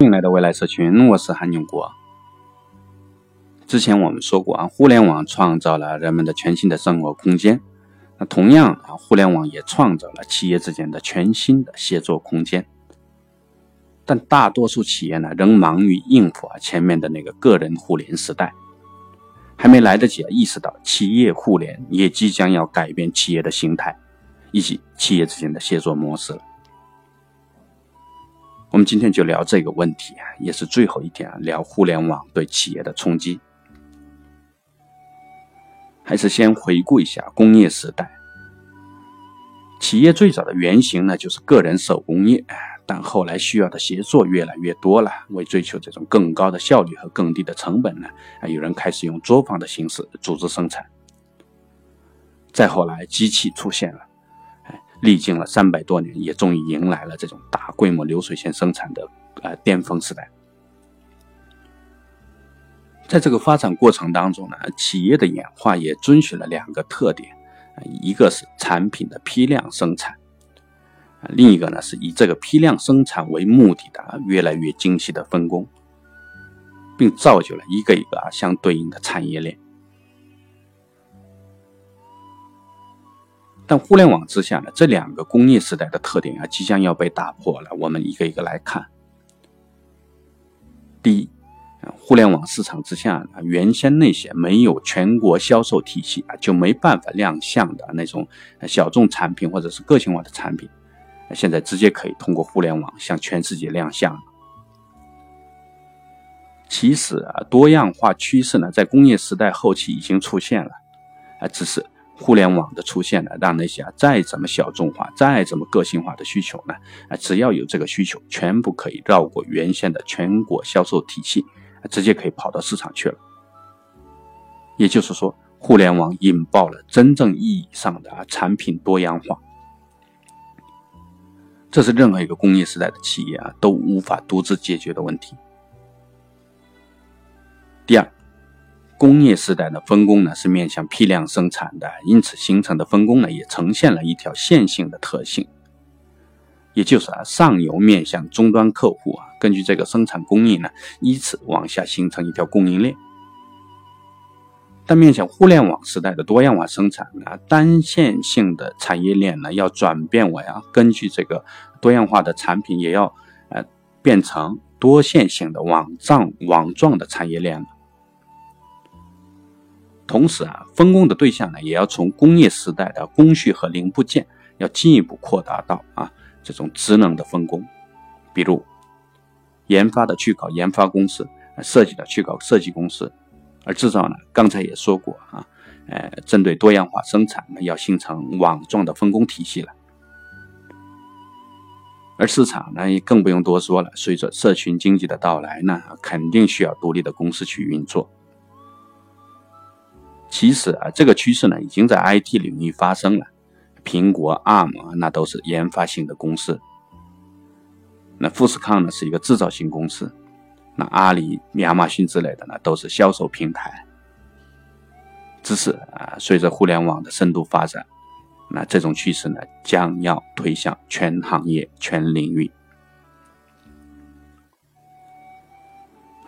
欢迎来到未来社群，我是韩永国。之前我们说过啊，互联网创造了人们的全新的生活空间，那同样啊，互联网也创造了企业之间的全新的协作空间。但大多数企业呢，仍忙于应付啊前面的那个个人互联时代，还没来得及意识到企业互联也即将要改变企业的形态以及企业之间的协作模式了。我们今天就聊这个问题，也是最后一天，聊互联网对企业的冲击。还是先回顾一下工业时代，企业最早的原型呢，就是个人手工业，但后来需要的协作越来越多了，为追求这种更高的效率和更低的成本呢，有人开始用作坊的形式组织生产。再后来，机器出现了。历经了三百多年，也终于迎来了这种大规模流水线生产的呃巅峰时代。在这个发展过程当中呢，企业的演化也遵循了两个特点，一个是产品的批量生产，另一个呢是以这个批量生产为目的的越来越精细的分工，并造就了一个一个啊相对应的产业链。但互联网之下呢，这两个工业时代的特点啊，即将要被打破了。我们一个一个来看。第一，互联网市场之下，原先那些没有全国销售体系啊，就没办法亮相的那种小众产品或者是个性化的产品，现在直接可以通过互联网向全世界亮相。其实啊，多样化趋势呢，在工业时代后期已经出现了，啊，只是。互联网的出现呢，让那些再怎么小众化、再怎么个性化的需求呢，啊，只要有这个需求，全部可以绕过原先的全国销售体系，直接可以跑到市场去了。也就是说，互联网引爆了真正意义上的啊产品多样化，这是任何一个工业时代的企业啊都无法独自解决的问题。第二。工业时代的分工呢是面向批量生产的，因此形成的分工呢也呈现了一条线性的特性，也就是啊上游面向终端客户啊，根据这个生产工艺呢依次往下形成一条供应链。但面向互联网时代的多样化生产呢，单线性的产业链呢要转变为啊根据这个多样化的产品也要呃变成多线性的网状网状的产业链了。同时啊，分工的对象呢，也要从工业时代的工序和零部件，要进一步扩大到啊这种职能的分工，比如研发的去搞研发公司，设计的去搞设计公司，而制造呢，刚才也说过啊，呃，针对多样化生产呢，要形成网状的分工体系了。而市场呢，也更不用多说了，随着社群经济的到来呢，肯定需要独立的公司去运作。其实啊，这个趋势呢，已经在 IT 领域发生了。苹果、ARM，那都是研发型的公司。那富士康呢，是一个制造型公司。那阿里、亚马逊之类的呢，都是销售平台。只是啊，随着互联网的深度发展，那这种趋势呢，将要推向全行业、全领域。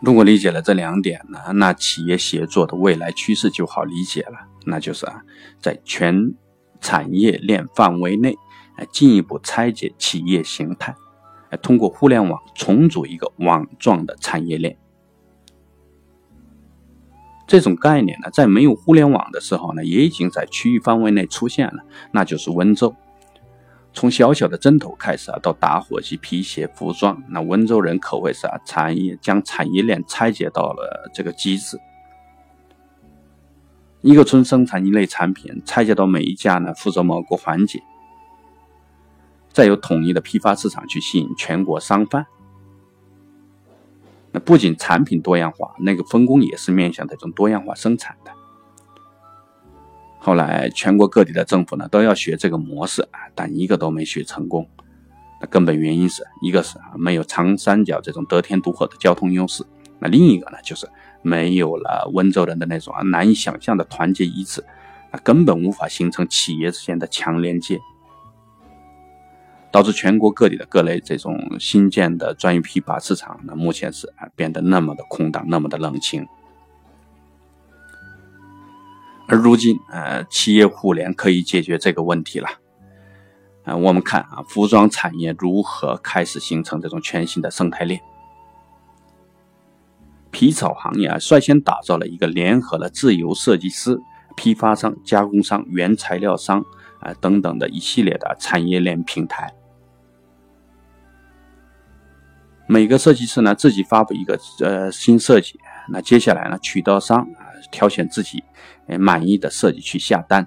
如果理解了这两点呢，那企业协作的未来趋势就好理解了。那就是啊，在全产业链范围内，进一步拆解企业形态，通过互联网重组一个网状的产业链。这种概念呢，在没有互联网的时候呢，也已经在区域范围内出现了，那就是温州。从小小的针头开始啊，到打火机、皮鞋、服装，那温州人可谓是啊，产业将产业链拆解到了这个极致。一个村生产一类产品，拆解到每一家呢负责某个环节，再有统一的批发市场去吸引全国商贩。那不仅产品多样化，那个分工也是面向这种多样化生产的。后来，全国各地的政府呢都要学这个模式啊，但一个都没学成功。那根本原因是一个是没有长三角这种得天独厚的交通优势，那另一个呢就是没有了温州人的那种难以想象的团结一致，那根本无法形成企业之间的强连接。导致全国各地的各类这种新建的专业批发市场呢，目前是变得那么的空荡，那么的冷清。而如今，呃，企业互联可以解决这个问题了。啊，我们看啊，服装产业如何开始形成这种全新的生态链。皮草行业啊，率先打造了一个联合了自由设计师、批发商、加工商、原材料商啊等等的一系列的产业链平台。每个设计师呢，自己发布一个呃新设计，那接下来呢，渠道商啊挑选自己。满意的设计去下单，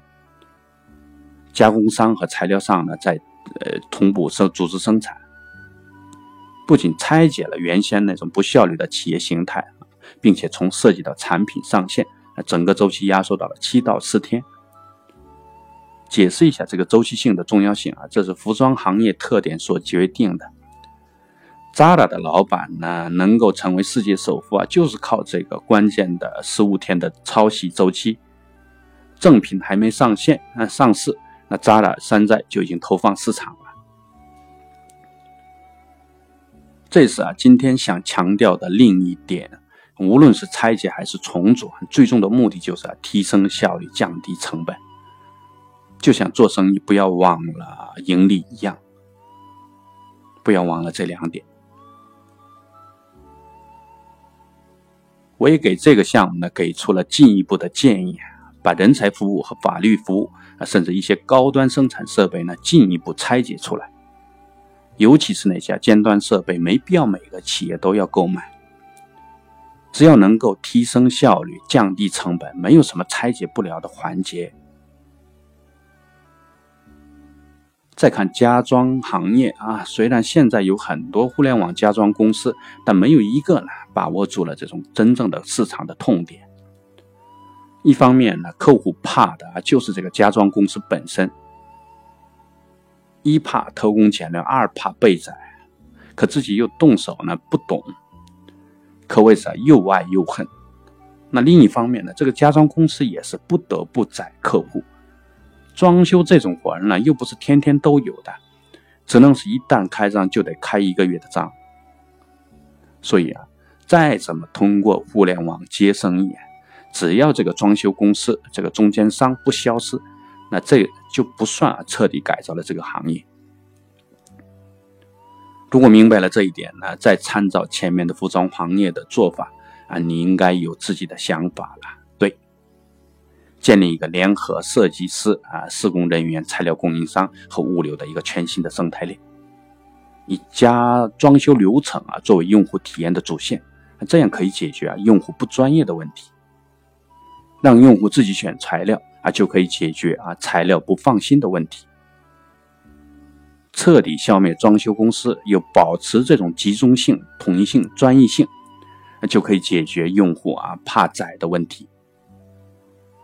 加工商和材料商呢，在呃同步生组织生产，不仅拆解了原先那种不效率的企业形态，并且从设计到产品上线，整个周期压缩到了七到十天。解释一下这个周期性的重要性啊，这是服装行业特点所决定的。Zara 的老板呢，能够成为世界首富啊，就是靠这个关键的十五天的抄袭周期。正品还没上线啊上市，那扎拉山寨就已经投放市场了。这是啊今天想强调的另一点，无论是拆解还是重组，最终的目的就是啊提升效率、降低成本。就像做生意不要忘了盈利一样，不要忘了这两点。我也给这个项目呢给出了进一步的建议。把人才服务和法律服务啊，甚至一些高端生产设备呢，进一步拆解出来。尤其是那些尖端设备，没必要每个企业都要购买。只要能够提升效率、降低成本，没有什么拆解不了的环节。再看家装行业啊，虽然现在有很多互联网家装公司，但没有一个呢把握住了这种真正的市场的痛点。一方面呢，客户怕的啊就是这个家装公司本身，一怕偷工减料，二怕被宰，可自己又动手呢不懂，可谓是又爱又恨。那另一方面呢，这个家装公司也是不得不宰客户，装修这种活儿呢又不是天天都有的，只能是一旦开张就得开一个月的张。所以啊，再怎么通过互联网接生意。只要这个装修公司这个中间商不消失，那这就不算彻底改造了这个行业。如果明白了这一点呢，再参照前面的服装行业的做法啊，你应该有自己的想法了。建立一个联合设计师啊、施工人员、材料供应商和物流的一个全新的生态链，以家装修流程啊作为用户体验的主线，这样可以解决啊用户不专业的问题。让用户自己选材料啊，就可以解决啊材料不放心的问题。彻底消灭装修公司，又保持这种集中性、统一性、专业性，就可以解决用户啊怕宰的问题。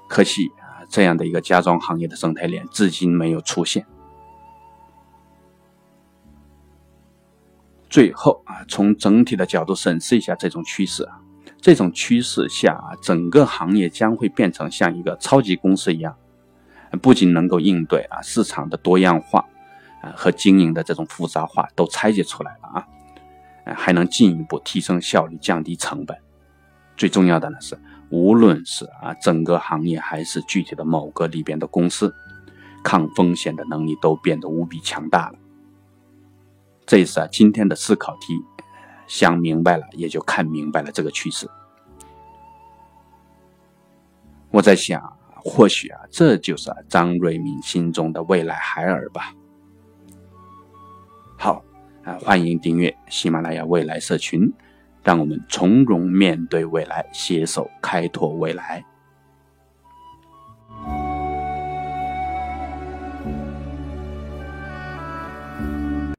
可惜啊，这样的一个家装行业的生态链至今没有出现。最后啊，从整体的角度审视一下这种趋势啊。这种趋势下啊，整个行业将会变成像一个超级公司一样，不仅能够应对啊市场的多样化啊和经营的这种复杂化都拆解出来了啊，还能进一步提升效率、降低成本。最重要的呢是，无论是啊整个行业还是具体的某个里边的公司，抗风险的能力都变得无比强大了。这是啊今天的思考题。想明白了，也就看明白了这个趋势。我在想，或许啊，这就是张瑞敏心中的未来海尔吧。好啊，欢迎订阅喜马拉雅未来社群，让我们从容面对未来，携手开拓未来。